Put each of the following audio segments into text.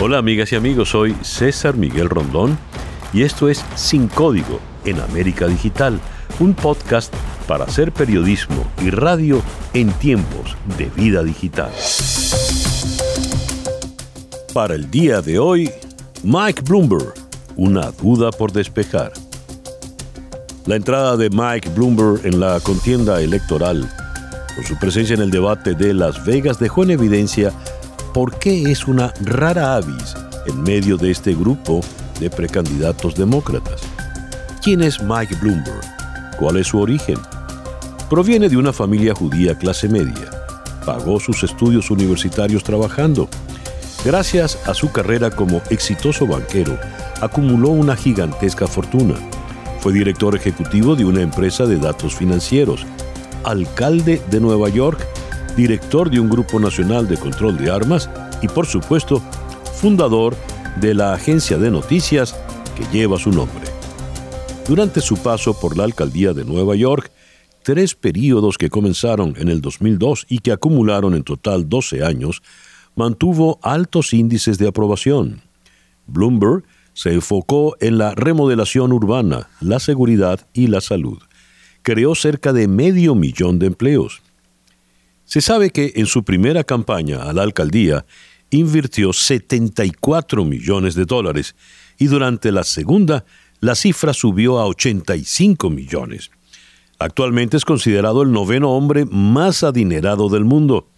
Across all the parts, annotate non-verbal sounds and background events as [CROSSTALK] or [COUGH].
Hola amigas y amigos, soy César Miguel Rondón y esto es Sin Código en América Digital, un podcast para hacer periodismo y radio en tiempos de vida digital. Para el día de hoy, Mike Bloomberg, una duda por despejar. La entrada de Mike Bloomberg en la contienda electoral, con su presencia en el debate de Las Vegas, dejó en evidencia por qué es una rara avis en medio de este grupo de precandidatos demócratas. ¿Quién es Mike Bloomberg? ¿Cuál es su origen? Proviene de una familia judía clase media. Pagó sus estudios universitarios trabajando. Gracias a su carrera como exitoso banquero, acumuló una gigantesca fortuna. Fue director ejecutivo de una empresa de datos financieros, alcalde de Nueva York director de un grupo nacional de control de armas y por supuesto fundador de la agencia de noticias que lleva su nombre. Durante su paso por la alcaldía de Nueva York, tres periodos que comenzaron en el 2002 y que acumularon en total 12 años, mantuvo altos índices de aprobación. Bloomberg se enfocó en la remodelación urbana, la seguridad y la salud. Creó cerca de medio millón de empleos. Se sabe que en su primera campaña a la alcaldía invirtió 74 millones de dólares y durante la segunda la cifra subió a 85 millones. Actualmente es considerado el noveno hombre más adinerado del mundo.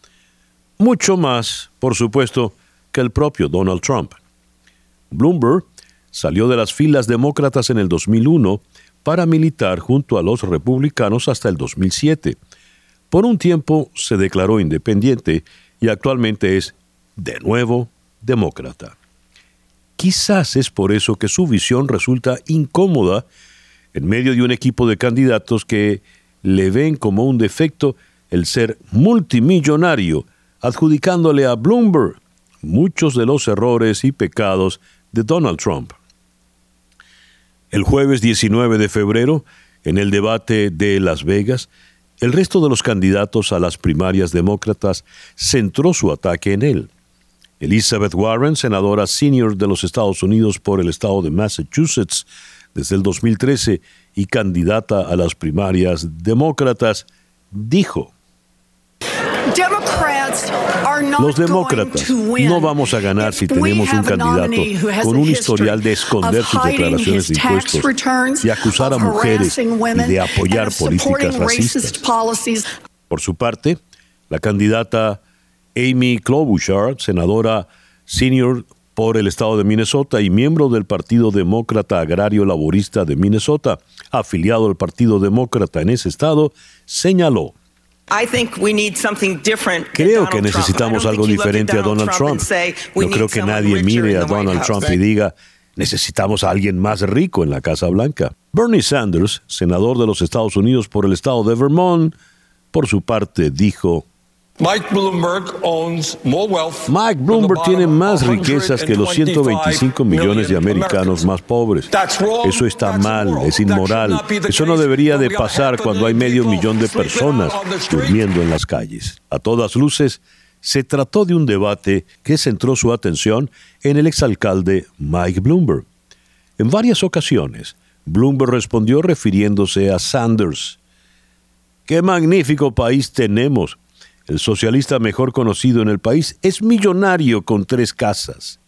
Mucho más, por supuesto, que el propio Donald Trump. Bloomberg salió de las filas demócratas en el 2001 para militar junto a los republicanos hasta el 2007 por un tiempo se declaró independiente y actualmente es, de nuevo, demócrata. Quizás es por eso que su visión resulta incómoda en medio de un equipo de candidatos que le ven como un defecto el ser multimillonario, adjudicándole a Bloomberg muchos de los errores y pecados de Donald Trump. El jueves 19 de febrero, en el debate de Las Vegas, el resto de los candidatos a las primarias demócratas centró su ataque en él. Elizabeth Warren, senadora senior de los Estados Unidos por el estado de Massachusetts desde el 2013 y candidata a las primarias demócratas, dijo, los demócratas no vamos a ganar si tenemos un candidato con un historial de esconder sus declaraciones de impuestos, de acusar a mujeres y de apoyar políticas racistas. Por su parte, la candidata Amy Klobuchar, senadora senior por el estado de Minnesota y miembro del Partido Demócrata Agrario Laborista de Minnesota, afiliado al Partido Demócrata en ese estado, señaló Creo que necesitamos algo diferente a Donald Trump. No creo que nadie mire a Donald Trump y diga, necesitamos a alguien más rico en la Casa Blanca. Bernie Sanders, senador de los Estados Unidos por el estado de Vermont, por su parte dijo, Mike Bloomberg tiene más riquezas que los 125 millones de americanos más pobres. Eso está mal, es inmoral. Eso no debería de pasar cuando hay medio millón de personas durmiendo en las calles. A todas luces, se trató de un debate que centró su atención en el exalcalde Mike Bloomberg. En varias ocasiones, Bloomberg respondió refiriéndose a Sanders. ¡Qué magnífico país tenemos! El socialista mejor conocido en el país es millonario con tres casas.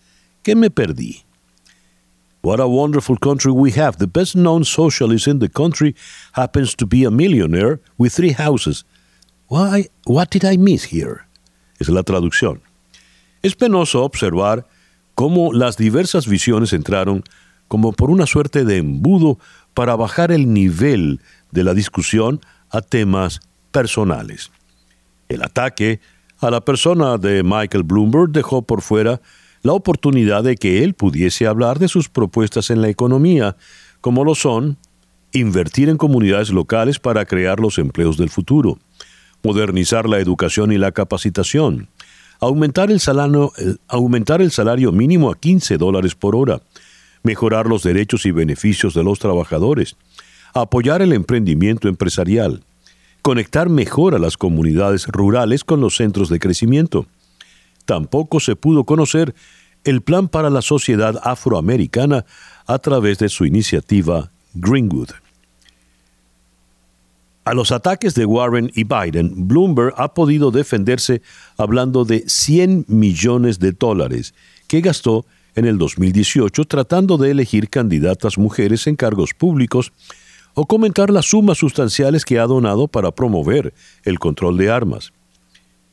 ¿Qué me perdí? What a wonderful country we have. The best known socialist in the country happens to be a millionaire with three houses. Why, what did I miss here? Es la traducción. Es penoso observar cómo las diversas visiones entraron como por una suerte de embudo para bajar el nivel de la discusión a temas personales. El ataque a la persona de Michael Bloomberg dejó por fuera la oportunidad de que él pudiese hablar de sus propuestas en la economía, como lo son invertir en comunidades locales para crear los empleos del futuro, modernizar la educación y la capacitación, aumentar el salario, aumentar el salario mínimo a 15 dólares por hora, mejorar los derechos y beneficios de los trabajadores, apoyar el emprendimiento empresarial, conectar mejor a las comunidades rurales con los centros de crecimiento. Tampoco se pudo conocer el plan para la sociedad afroamericana a través de su iniciativa Greenwood. A los ataques de Warren y Biden, Bloomberg ha podido defenderse hablando de 100 millones de dólares que gastó en el 2018 tratando de elegir candidatas mujeres en cargos públicos o comentar las sumas sustanciales que ha donado para promover el control de armas.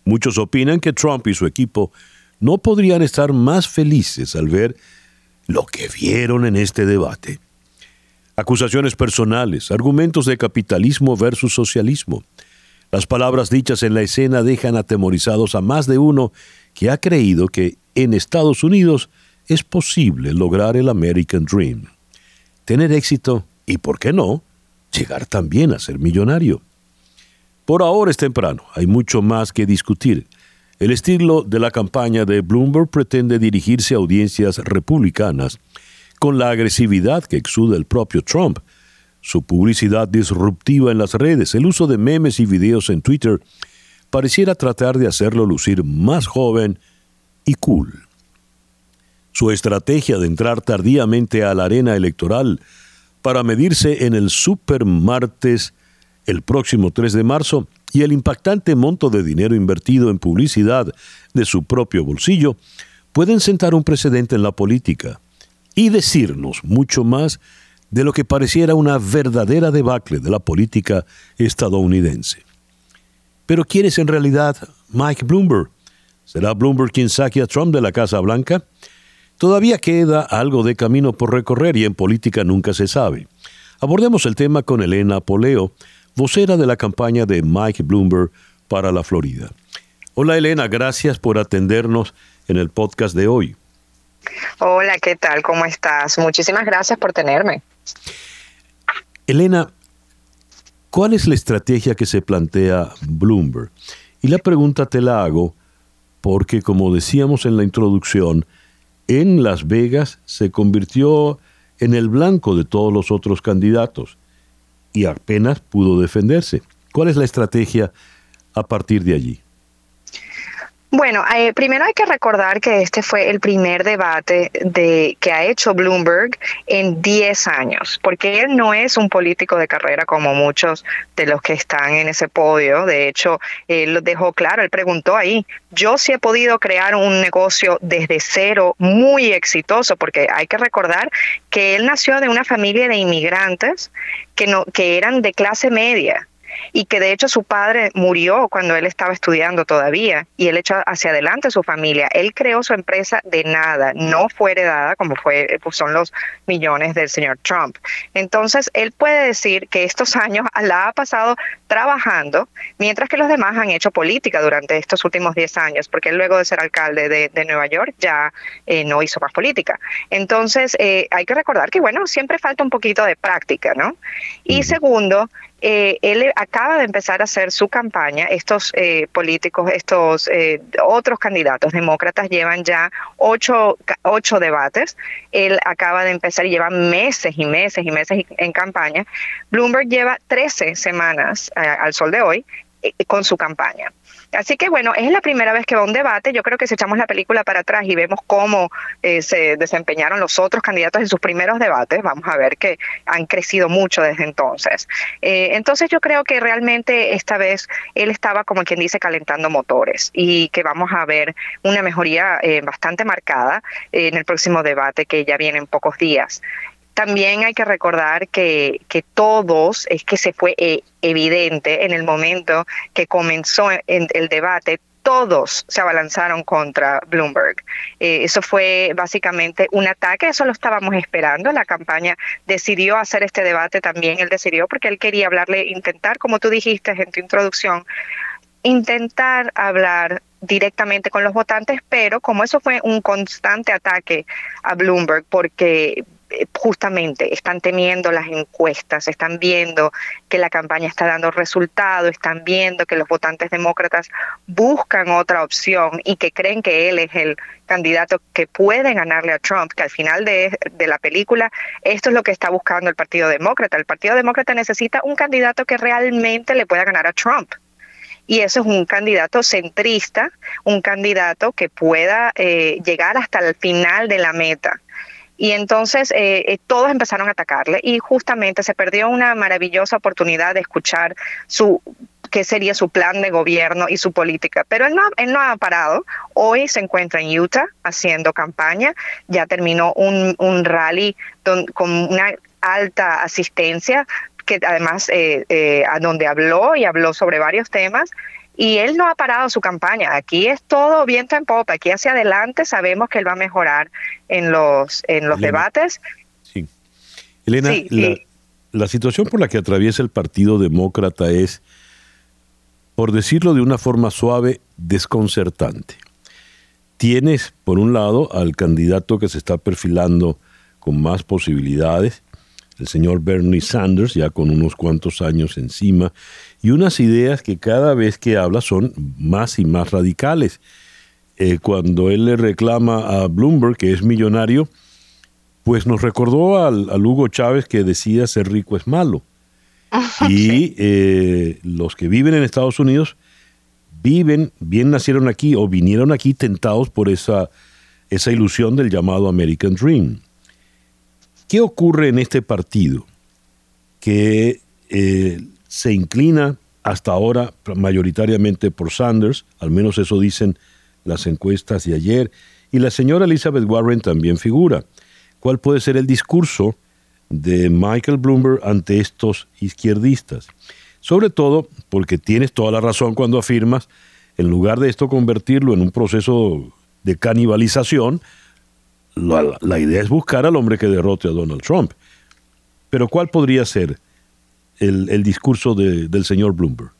Muchos opinan que Trump y su equipo no podrían estar más felices al ver lo que vieron en este debate acusaciones personales, argumentos de capitalismo versus socialismo. Las palabras dichas en la escena dejan atemorizados a más de uno que ha creído que en Estados Unidos es posible lograr el American Dream. Tener éxito y, ¿por qué no?, llegar también a ser millonario. Por ahora es temprano, hay mucho más que discutir. El estilo de la campaña de Bloomberg pretende dirigirse a audiencias republicanas con la agresividad que exuda el propio Trump. Su publicidad disruptiva en las redes, el uso de memes y videos en Twitter, pareciera tratar de hacerlo lucir más joven y cool. Su estrategia de entrar tardíamente a la arena electoral para medirse en el super martes el próximo 3 de marzo y el impactante monto de dinero invertido en publicidad de su propio bolsillo pueden sentar un precedente en la política y decirnos mucho más de lo que pareciera una verdadera debacle de la política estadounidense. Pero ¿quién es en realidad Mike Bloomberg? ¿Será Bloomberg quien saque a Trump de la Casa Blanca? Todavía queda algo de camino por recorrer y en política nunca se sabe. Abordemos el tema con Elena Poleo, vocera de la campaña de Mike Bloomberg para la Florida. Hola Elena, gracias por atendernos en el podcast de hoy. Hola, ¿qué tal? ¿Cómo estás? Muchísimas gracias por tenerme. Elena, ¿cuál es la estrategia que se plantea Bloomberg? Y la pregunta te la hago porque, como decíamos en la introducción, en Las Vegas se convirtió en el blanco de todos los otros candidatos y apenas pudo defenderse. ¿Cuál es la estrategia a partir de allí? Bueno, eh, primero hay que recordar que este fue el primer debate de, que ha hecho Bloomberg en 10 años, porque él no es un político de carrera como muchos de los que están en ese podio. De hecho, él lo dejó claro, él preguntó ahí, yo sí he podido crear un negocio desde cero muy exitoso, porque hay que recordar que él nació de una familia de inmigrantes que, no, que eran de clase media y que de hecho su padre murió cuando él estaba estudiando todavía y él echó hacia adelante su familia. Él creó su empresa de nada, no fue heredada como fue, pues son los millones del señor Trump. Entonces, él puede decir que estos años [LAUGHS] la ha pasado trabajando, mientras que los demás han hecho política durante estos últimos 10 años, porque él luego de ser alcalde de, Nueva York ya eh, no hizo más política. Entonces, eh, hay que recordar que, bueno, siempre falta un poquito de práctica, ¿no? Y segundo, eh, él acaba de empezar a hacer su campaña. Estos eh, políticos, estos eh, otros candidatos demócratas llevan ya ocho, ocho debates. Él acaba de empezar y lleva meses y meses y meses en campaña. Bloomberg lleva 13 semanas al sol de hoy con su campaña. Así que bueno, es la primera vez que va un debate. Yo creo que si echamos la película para atrás y vemos cómo eh, se desempeñaron los otros candidatos en sus primeros debates, vamos a ver que han crecido mucho desde entonces. Eh, entonces yo creo que realmente esta vez él estaba como quien dice calentando motores y que vamos a ver una mejoría eh, bastante marcada en el próximo debate que ya viene en pocos días. También hay que recordar que, que todos, es que se fue eh, evidente en el momento que comenzó el debate, todos se abalanzaron contra Bloomberg. Eh, eso fue básicamente un ataque, eso lo estábamos esperando. La campaña decidió hacer este debate también, él decidió porque él quería hablarle, intentar, como tú dijiste en tu introducción, intentar hablar directamente con los votantes, pero como eso fue un constante ataque a Bloomberg, porque justamente están temiendo las encuestas, están viendo que la campaña está dando resultado, están viendo que los votantes demócratas buscan otra opción y que creen que él es el candidato que puede ganarle a Trump, que al final de, de la película esto es lo que está buscando el Partido Demócrata. El Partido Demócrata necesita un candidato que realmente le pueda ganar a Trump y eso es un candidato centrista, un candidato que pueda eh, llegar hasta el final de la meta. Y entonces eh, eh, todos empezaron a atacarle y justamente se perdió una maravillosa oportunidad de escuchar su qué sería su plan de gobierno y su política. Pero él no, él no ha parado. Hoy se encuentra en Utah haciendo campaña. Ya terminó un, un rally con una alta asistencia, que además eh, eh, a donde habló y habló sobre varios temas. Y él no ha parado su campaña. Aquí es todo viento en popa. Aquí hacia adelante sabemos que él va a mejorar en los, en los debates. Sí. Elena, la, la situación por la que atraviesa el Partido Demócrata es por decirlo de una forma suave, desconcertante. Tienes, por un lado, al candidato que se está perfilando con más posibilidades, el señor Bernie Sanders, ya con unos cuantos años encima, y unas ideas que cada vez que habla son más y más radicales. Eh, cuando él le reclama a Bloomberg, que es millonario, pues nos recordó al, al Hugo Chávez que decía ser rico es malo. [LAUGHS] y eh, los que viven en Estados Unidos viven, bien nacieron aquí o vinieron aquí tentados por esa, esa ilusión del llamado American Dream. ¿Qué ocurre en este partido que eh, se inclina hasta ahora mayoritariamente por Sanders, al menos eso dicen las encuestas de ayer, y la señora Elizabeth Warren también figura? ¿Cuál puede ser el discurso de Michael Bloomberg ante estos izquierdistas. Sobre todo porque tienes toda la razón cuando afirmas, en lugar de esto convertirlo en un proceso de canibalización, la, idea es buscar al hombre que derrote a Donald Trump. Pero ¿cuál podría ser el, discurso del señor Bloomberg?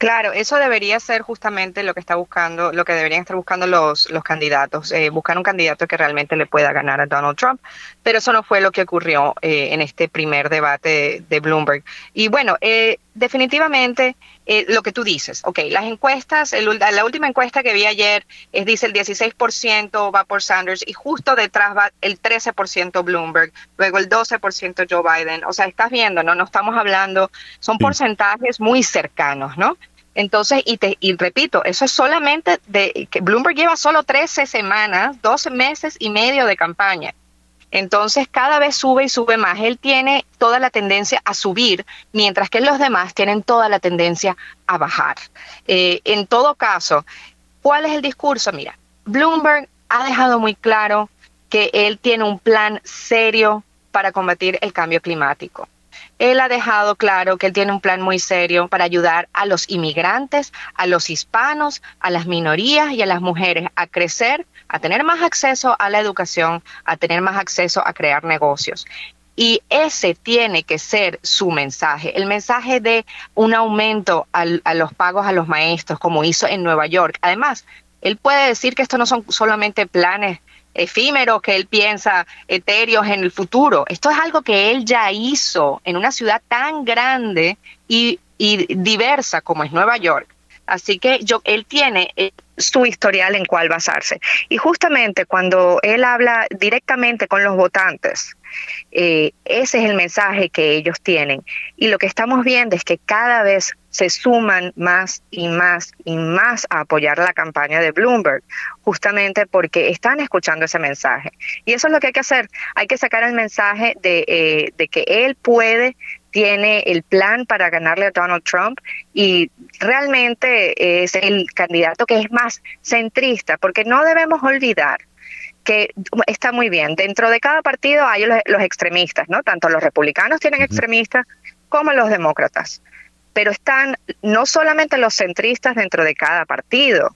Claro, eso debería ser justamente lo que está buscando, lo que deberían estar buscando los, candidatos, eh, buscar un candidato que realmente le pueda ganar a Donald Trump. Pero eso no fue lo que ocurrió eh, en este primer debate de, Bloomberg. Y bueno, eh, definitivamente lo que tú dices, ok, las encuestas, la última encuesta que vi ayer es, dice el 16% va por Sanders y justo detrás va el 13% Bloomberg, luego el 12% Joe Biden. O sea, estás viendo, ¿no? No estamos hablando, son porcentajes muy cercanos, ¿no? Entonces, y, te, y repito, eso es solamente de que Bloomberg lleva solo 13 semanas, 12 meses y medio de campaña. Entonces, cada vez sube y sube más. Él tiene toda la tendencia a subir, mientras que los demás tienen toda la tendencia a bajar. Eh, en todo caso, ¿cuál es el discurso? Mira, Bloomberg ha dejado muy claro que él tiene un plan serio para combatir el cambio climático él ha dejado claro que él tiene un plan muy serio para ayudar a los inmigrantes, a los hispanos, a las minorías y a las mujeres a crecer, a tener más acceso a la educación, a tener más acceso a crear negocios. Y ese tiene que ser su mensaje, el mensaje de un aumento a los pagos a los maestros, como hizo en Nueva York. Además, él puede decir que estos no son solamente planes efímeros que él piensa, etéreos en el futuro. Esto es algo que él ya hizo en una ciudad tan grande y, diversa como es Nueva York. Así que yo, él tiene eh, su historial en cuál basarse. Y justamente cuando él habla directamente con los votantes, eh, ese es el mensaje que ellos tienen. Y lo que estamos viendo es que cada vez se suman más y más y más a apoyar la campaña de Bloomberg, justamente porque están escuchando ese mensaje. Y eso es lo que hay que hacer. Hay que sacar el mensaje de, eh, de que él puede tiene el plan para ganarle a Donald Trump y realmente es el candidato que es más centrista, porque no debemos olvidar que está muy bien. Dentro de cada partido hay los, extremistas, ¿no? Tanto los republicanos tienen extremistas como los demócratas. Pero están no solamente los centristas dentro de cada partido,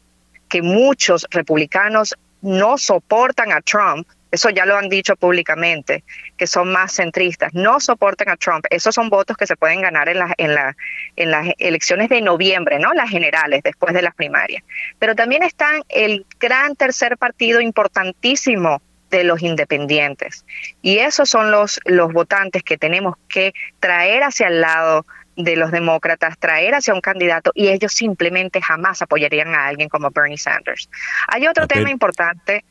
que muchos republicanos no soportan a Trump, eso ya lo han dicho públicamente, que son más centristas, no soportan a Trump. Esos son votos que se pueden ganar en, la, en, la, en las elecciones de noviembre, ¿no? Las generales, después de las primarias. Pero también están el gran tercer partido importantísimo de los independientes. Y esos son los, los votantes que tenemos que traer hacia el lado de los demócratas, traer hacia un candidato y ellos simplemente jamás apoyarían a alguien como Bernie Sanders. Hay otro tema importante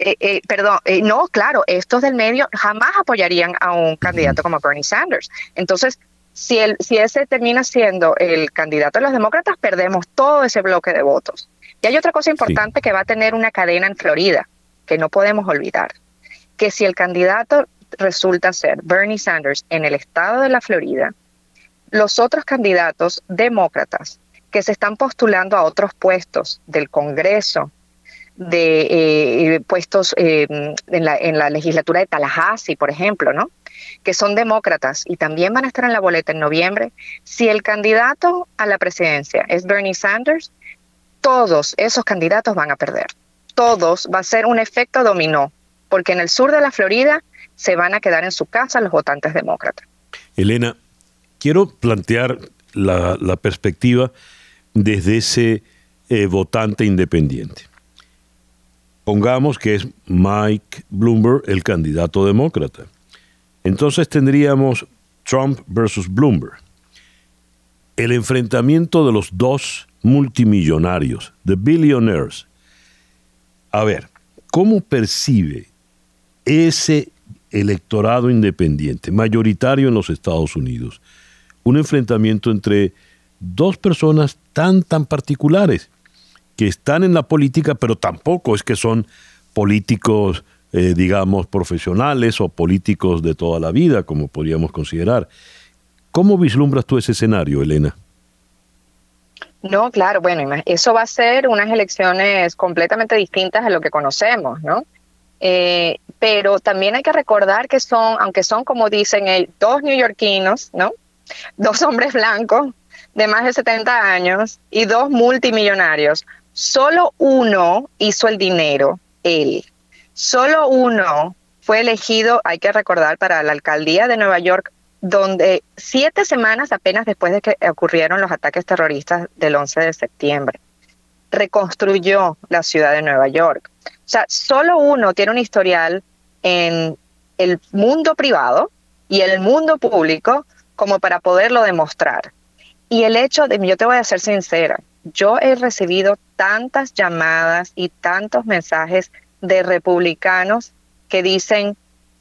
eh, eh, perdón, eh, no, claro, estos del medio jamás apoyarían a un candidato como Bernie Sanders. Entonces, Si, el, si ese termina siendo el candidato de los demócratas, perdemos todo ese bloque de votos. Y hay otra cosa importante que va a tener una cadena en Florida, que no podemos olvidar, que si el candidato resulta ser Bernie Sanders en el estado de la Florida, los otros candidatos demócratas que se están postulando a otros puestos del Congreso, de eh, puestos eh, en, la, en, la, legislatura de Tallahassee, por ejemplo, ¿no? que son demócratas y también van a estar en la boleta en noviembre, si el candidato a la presidencia es Bernie Sanders, todos esos candidatos van a perder. Todos va a ser un efecto dominó, porque en el sur de la Florida se van a quedar en su casa los votantes demócratas. Elena, quiero plantear la, perspectiva desde ese eh, votante independiente. Pongamos que es Mike Bloomberg el candidato demócrata. Entonces tendríamos Trump versus Bloomberg. El enfrentamiento de los dos multimillonarios, the billionaires. A ver, ¿cómo percibe ese electorado independiente, mayoritario en los Estados Unidos, un enfrentamiento entre dos personas tan, tan particulares, que están en la política, pero tampoco es que son políticos, eh, digamos, profesionales o políticos de toda la vida, como podríamos considerar. ¿Cómo vislumbras tú ese escenario, Elena? No, claro, bueno, eso va a ser unas elecciones completamente distintas a lo que conocemos, ¿no? Eh, pero también hay que recordar que son, aunque son como dicen, eh, dos neoyorquinos, ¿no? Dos hombres blancos de más de 70 años y dos multimillonarios. Solo uno hizo el dinero, él. Solo uno fue elegido, hay que recordar, para la alcaldía de Nueva York donde siete semanas apenas después de que ocurrieron los ataques terroristas del 11 de septiembre, reconstruyó la ciudad de Nueva York. O sea, solo uno tiene un historial en el mundo privado y el mundo público como para poderlo demostrar. Y el hecho de, yo te voy a ser sincera, yo he recibido tantas llamadas y tantos mensajes de republicanos que dicen,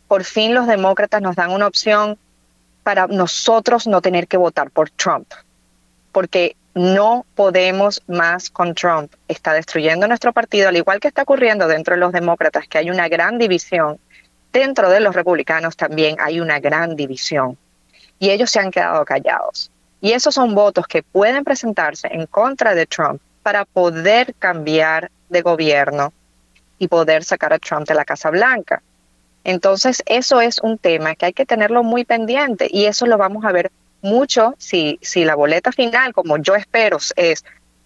por fin los demócratas nos dan una opción para nosotros no tener que votar por Trump, porque no podemos más con Trump. Está destruyendo nuestro partido, al igual que está ocurriendo dentro de los demócratas, que hay una gran división. Dentro de los republicanos también hay una gran división. Y ellos se han quedado callados. Y esos son votos que pueden presentarse en contra de Trump para poder cambiar de gobierno y poder sacar a Trump de la Casa Blanca. Entonces, eso es un tema que hay que tenerlo muy pendiente y eso lo vamos a ver mucho si, si la boleta final, como yo espero, es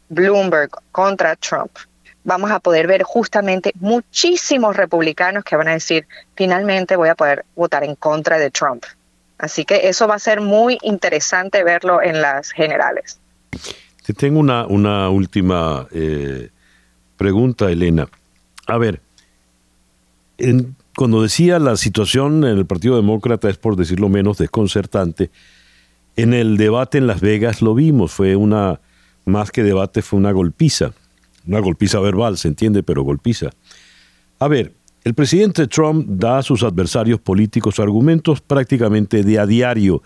Bloomberg contra Trump. Vamos a poder ver justamente muchísimos republicanos que van a decir, finalmente voy a poder votar en contra de Trump. Así que eso va a ser muy interesante verlo en las generales. Te tengo una, una última eh, pregunta, Elena. A ver, en, cuando decía la situación en el Partido Demócrata es por decirlo menos desconcertante, en el debate en Las Vegas lo vimos, fue una, más que debate, fue una golpiza, una golpiza verbal, se entiende, pero golpiza. A ver, el presidente Trump da a sus adversarios políticos argumentos prácticamente de a diario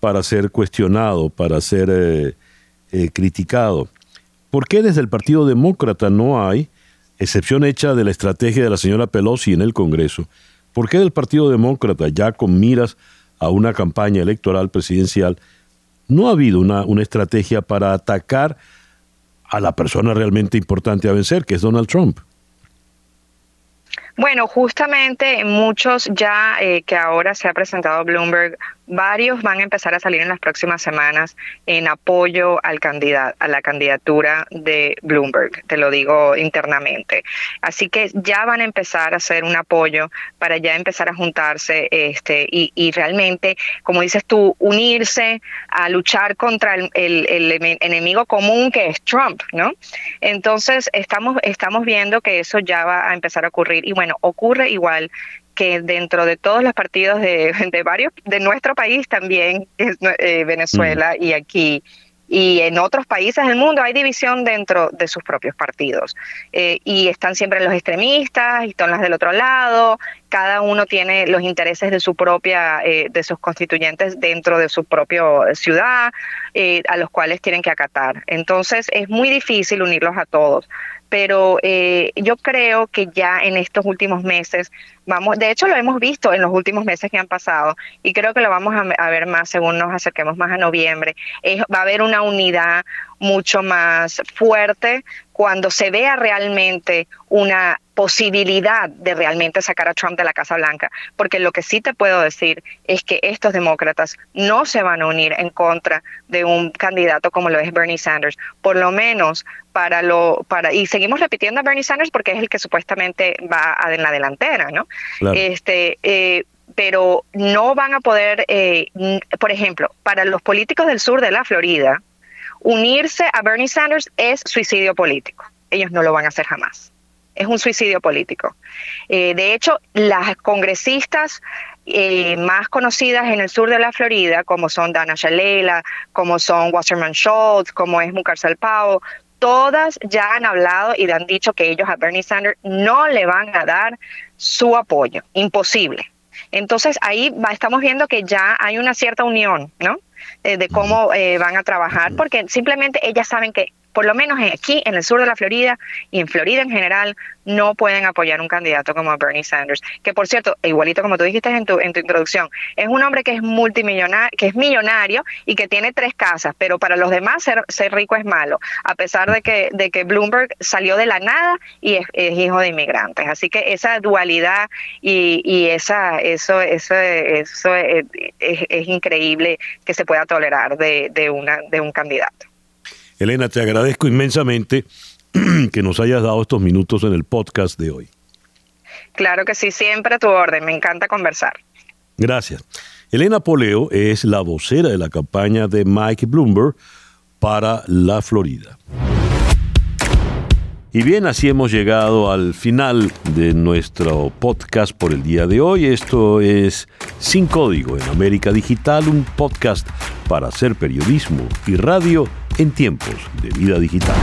para ser cuestionado, para ser eh, eh, criticado. ¿Por qué desde el Partido Demócrata no hay excepción hecha de la estrategia de la señora Pelosi en el Congreso, ¿por qué del Partido Demócrata, ya con miras a una campaña electoral presidencial, no ha habido una, una estrategia para atacar a la persona realmente importante a vencer, que es Donald Trump? Bueno, justamente muchos ya eh, que ahora se ha presentado Bloomberg Varios van a empezar a salir en las próximas semanas en apoyo al candidato, a la candidatura de Bloomberg, te lo digo internamente. Así que ya van a empezar a hacer un apoyo para ya empezar a juntarse este y, y realmente, como dices tú, unirse a luchar contra el, el, enemigo común que es Trump, ¿no? Entonces estamos estamos viendo que eso ya va a empezar a ocurrir y bueno ocurre igual que dentro de todos los partidos de, [LAUGHS] varios, de nuestro país también, eh, Venezuela mm. y aquí, y en otros países del mundo hay división dentro de sus propios partidos. Eh, y están siempre los extremistas y están las del otro lado. cada uno tiene los intereses de su propia, eh, de sus constituyentes dentro de su propia ciudad, eh, a los cuales tienen que acatar. Entonces es muy difícil unirlos a todos pero eh, yo creo que ya en estos últimos meses vamos, de hecho lo hemos visto en los últimos meses que han pasado y creo que lo vamos a, ver más según nos acerquemos más a noviembre, va a haber una unidad mucho más fuerte cuando se vea realmente una posibilidad de realmente sacar a Trump de la Casa Blanca, porque lo que sí te puedo decir es que estos demócratas no se van a unir en contra de un candidato como lo es Bernie Sanders, por lo menos para lo para y seguimos repitiendo a Bernie Sanders porque es el que supuestamente va en la delantera, ¿no? Este eh, pero no van a poder, eh, por ejemplo, para los políticos del sur de la Florida, unirse a Bernie Sanders es suicidio político. Ellos no lo van a hacer jamás. Es un suicidio político. Eh, de hecho, las congresistas eh, más conocidas en el sur de la Florida, como son Dana Shalala, como son Wasserman Schultz, como es Mucar Salpao, todas ya han hablado y han dicho que ellos a Bernie Sanders no le van a dar su apoyo. Imposible. Entonces ahí estamos viendo que ya hay una cierta unión, ¿no? Eh, de cómo eh, van a trabajar, porque simplemente ellas saben que por lo menos aquí en el sur de la Florida y en Florida en general, no pueden apoyar un candidato como Bernie Sanders, que por cierto, igualito como tú dijiste en tu, en tu introducción, es un hombre que es multimillonario, que es millonario y que tiene tres casas, pero para los demás ser, ser rico es malo, a pesar de que, de que Bloomberg salió de la nada y es, hijo de inmigrantes. Así que esa dualidad y, y esa, eso, eso, eso es, es, increíble que se pueda tolerar de, de, una, de un candidato. Elena, te agradezco inmensamente [CLEARS THROAT] que nos hayas dado estos minutos en el podcast de hoy. Claro que sí, siempre a tu orden, me encanta conversar. Gracias. Elena Poleo es la vocera de la campaña de Mike Bloomberg para la Florida. Y bien, así hemos llegado al final de nuestro podcast por el día de hoy. Esto es Sin Código en América Digital, un podcast para hacer periodismo y radio en tiempos de vida digital.